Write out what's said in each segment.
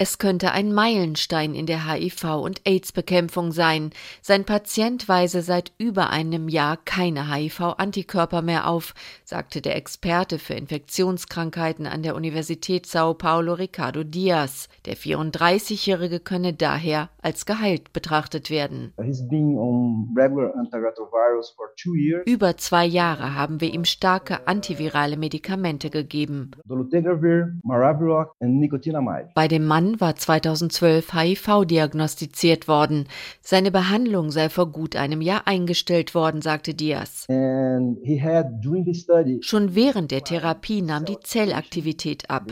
Es könnte ein Meilenstein in der HIV- und AIDS-Bekämpfung sein. Sein Patient weise seit über einem Jahr keine HIV-Antikörper mehr auf, sagte der Experte für Infektionskrankheiten an der Universität Sao Paulo Ricardo Diaz. Der 34-Jährige könne daher als geheilt betrachtet werden. Über zwei Jahre haben wir ihm starke antivirale Medikamente gegeben. Bei dem Mann war 2012 HIV diagnostiziert worden. Seine Behandlung sei vor gut einem Jahr eingestellt worden, sagte Diaz. Schon während der Therapie nahm die Zellaktivität ab.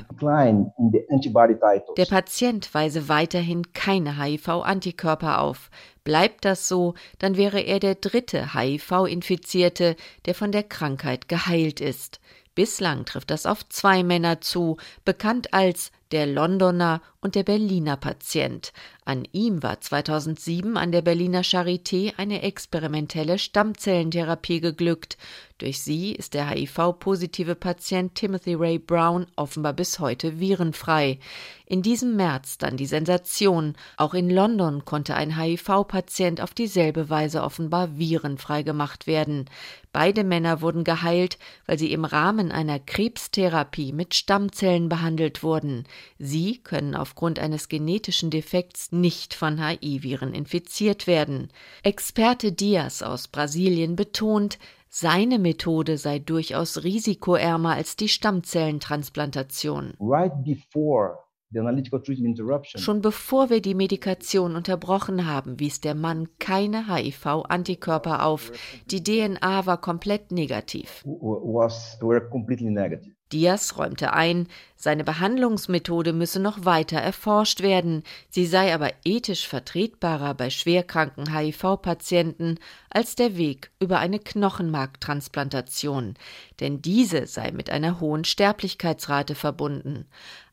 Der Patient weise weiterhin keine HIV-Antikörper auf. Bleibt das so, dann wäre er der dritte HIV-Infizierte, der von der Krankheit geheilt ist. Bislang trifft das auf zwei Männer zu, bekannt als der Londoner und der Berliner Patient. An ihm war 2007 an der Berliner Charité eine experimentelle Stammzellentherapie geglückt. Durch sie ist der HIV-positive Patient Timothy Ray Brown offenbar bis heute virenfrei. In diesem März dann die Sensation. Auch in London konnte ein HIV-Patient auf dieselbe Weise offenbar virenfrei gemacht werden. Beide Männer wurden geheilt, weil sie im Rahmen einer Krebstherapie mit Stammzellen behandelt wurden. Sie können aufgrund eines genetischen Defekts nicht von HIV-Viren infiziert werden. Experte Diaz aus Brasilien betont, seine Methode sei durchaus risikoärmer als die Stammzellentransplantation. Right before Schon bevor wir die Medikation unterbrochen haben, wies der Mann keine HIV-Antikörper auf. Die DNA war komplett negativ. Diaz räumte ein, seine Behandlungsmethode müsse noch weiter erforscht werden, sie sei aber ethisch vertretbarer bei schwerkranken HIV-Patienten als der Weg über eine Knochenmarktransplantation, denn diese sei mit einer hohen Sterblichkeitsrate verbunden.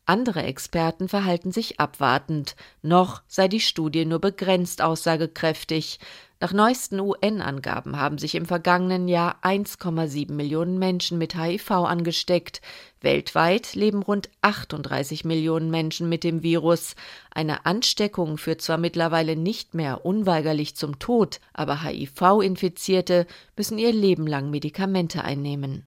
Andere Experten verhalten sich abwartend. Noch sei die Studie nur begrenzt aussagekräftig. Nach neuesten UN-Angaben haben sich im vergangenen Jahr 1,7 Millionen Menschen mit HIV angesteckt. Weltweit leben rund 38 Millionen Menschen mit dem Virus. Eine Ansteckung führt zwar mittlerweile nicht mehr unweigerlich zum Tod, aber HIV-Infizierte müssen ihr Leben lang Medikamente einnehmen.